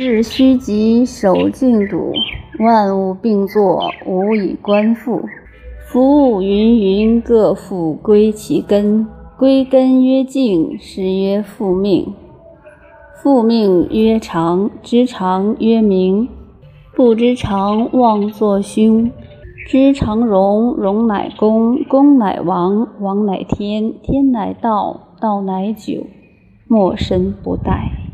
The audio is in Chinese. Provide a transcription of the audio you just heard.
致虚极，守静笃，万物并作，无以观复。夫物芸芸，各复归其根。归根曰静，是曰复命。复命曰长，知常曰明。不知常，妄作凶。知常容，容乃公，公乃王，王乃天，天乃道，道乃久。莫身不殆。